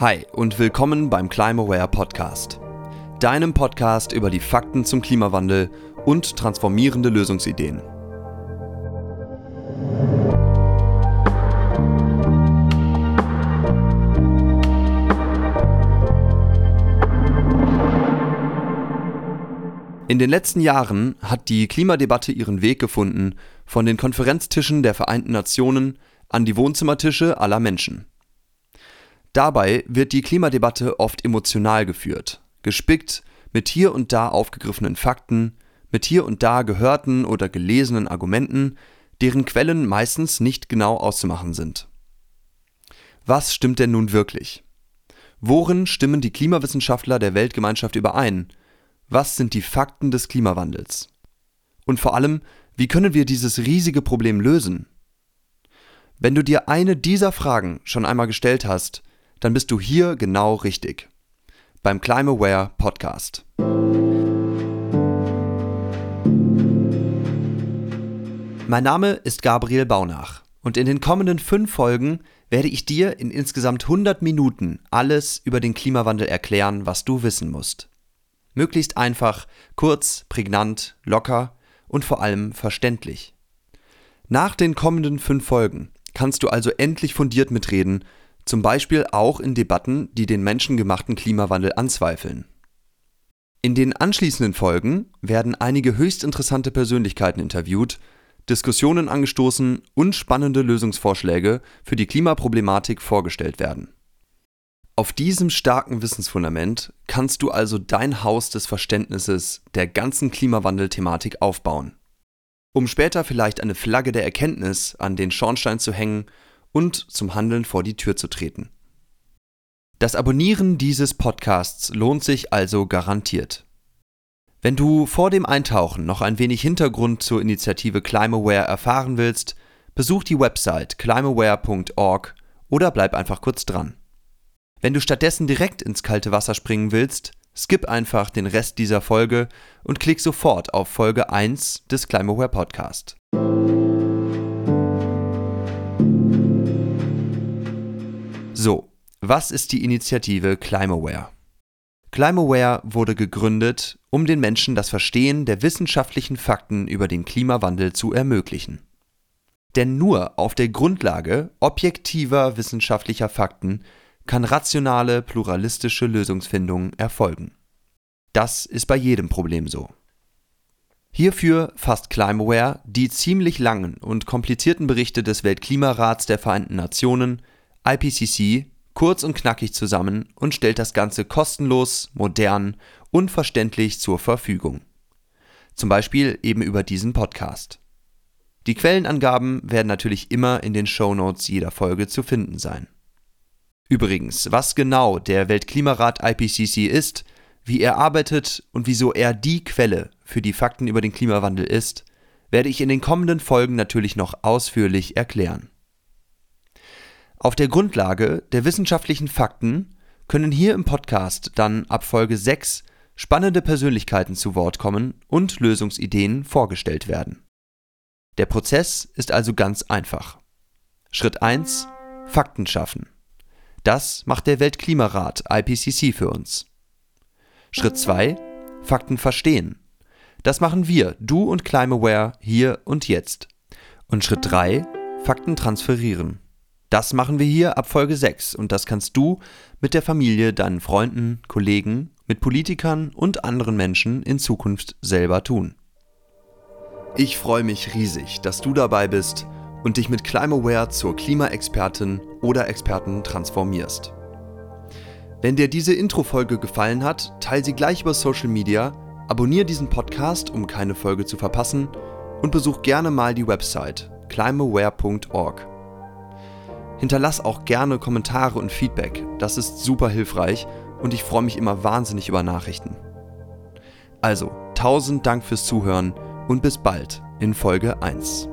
Hi und willkommen beim Climaware Podcast. Deinem Podcast über die Fakten zum Klimawandel und transformierende Lösungsideen. In den letzten Jahren hat die Klimadebatte ihren Weg gefunden von den Konferenztischen der Vereinten Nationen an die Wohnzimmertische aller Menschen. Dabei wird die Klimadebatte oft emotional geführt, gespickt mit hier und da aufgegriffenen Fakten, mit hier und da gehörten oder gelesenen Argumenten, deren Quellen meistens nicht genau auszumachen sind. Was stimmt denn nun wirklich? Worin stimmen die Klimawissenschaftler der Weltgemeinschaft überein? Was sind die Fakten des Klimawandels? Und vor allem, wie können wir dieses riesige Problem lösen? Wenn du dir eine dieser Fragen schon einmal gestellt hast, dann bist du hier genau richtig. Beim Climaware Podcast. Mein Name ist Gabriel Baunach und in den kommenden fünf Folgen werde ich dir in insgesamt 100 Minuten alles über den Klimawandel erklären, was du wissen musst. Möglichst einfach, kurz, prägnant, locker und vor allem verständlich. Nach den kommenden fünf Folgen kannst du also endlich fundiert mitreden zum Beispiel auch in Debatten, die den menschengemachten Klimawandel anzweifeln. In den anschließenden Folgen werden einige höchst interessante Persönlichkeiten interviewt, Diskussionen angestoßen und spannende Lösungsvorschläge für die Klimaproblematik vorgestellt werden. Auf diesem starken Wissensfundament kannst du also dein Haus des Verständnisses der ganzen Klimawandelthematik aufbauen, um später vielleicht eine Flagge der Erkenntnis an den Schornstein zu hängen und zum Handeln vor die Tür zu treten. Das Abonnieren dieses Podcasts lohnt sich also garantiert. Wenn du vor dem Eintauchen noch ein wenig Hintergrund zur Initiative Climaware erfahren willst, besuch die Website climaware.org oder bleib einfach kurz dran. Wenn du stattdessen direkt ins kalte Wasser springen willst, skip einfach den Rest dieser Folge und klick sofort auf Folge 1 des Climaware Podcast. So, was ist die Initiative Climaware? Climaware wurde gegründet, um den Menschen das Verstehen der wissenschaftlichen Fakten über den Klimawandel zu ermöglichen. Denn nur auf der Grundlage objektiver wissenschaftlicher Fakten kann rationale, pluralistische Lösungsfindung erfolgen. Das ist bei jedem Problem so. Hierfür fasst Climaware die ziemlich langen und komplizierten Berichte des Weltklimarats der Vereinten Nationen IPCC kurz und knackig zusammen und stellt das Ganze kostenlos, modern und verständlich zur Verfügung. Zum Beispiel eben über diesen Podcast. Die Quellenangaben werden natürlich immer in den Show Notes jeder Folge zu finden sein. Übrigens, was genau der Weltklimarat IPCC ist, wie er arbeitet und wieso er die Quelle für die Fakten über den Klimawandel ist, werde ich in den kommenden Folgen natürlich noch ausführlich erklären. Auf der Grundlage der wissenschaftlichen Fakten können hier im Podcast dann ab Folge 6 spannende Persönlichkeiten zu Wort kommen und Lösungsideen vorgestellt werden. Der Prozess ist also ganz einfach. Schritt 1 Fakten schaffen. Das macht der Weltklimarat IPCC für uns. Schritt 2 Fakten verstehen. Das machen wir, du und Climaware, hier und jetzt. Und Schritt 3 Fakten transferieren. Das machen wir hier ab Folge 6 und das kannst du mit der Familie, deinen Freunden, Kollegen, mit Politikern und anderen Menschen in Zukunft selber tun. Ich freue mich riesig, dass du dabei bist und dich mit Climaware zur Klimaexpertin oder Experten transformierst. Wenn dir diese Intro-Folge gefallen hat, teile sie gleich über Social Media, abonniere diesen Podcast, um keine Folge zu verpassen und besuch gerne mal die Website climaware.org. Hinterlass auch gerne Kommentare und Feedback, das ist super hilfreich und ich freue mich immer wahnsinnig über Nachrichten. Also, tausend Dank fürs Zuhören und bis bald in Folge 1.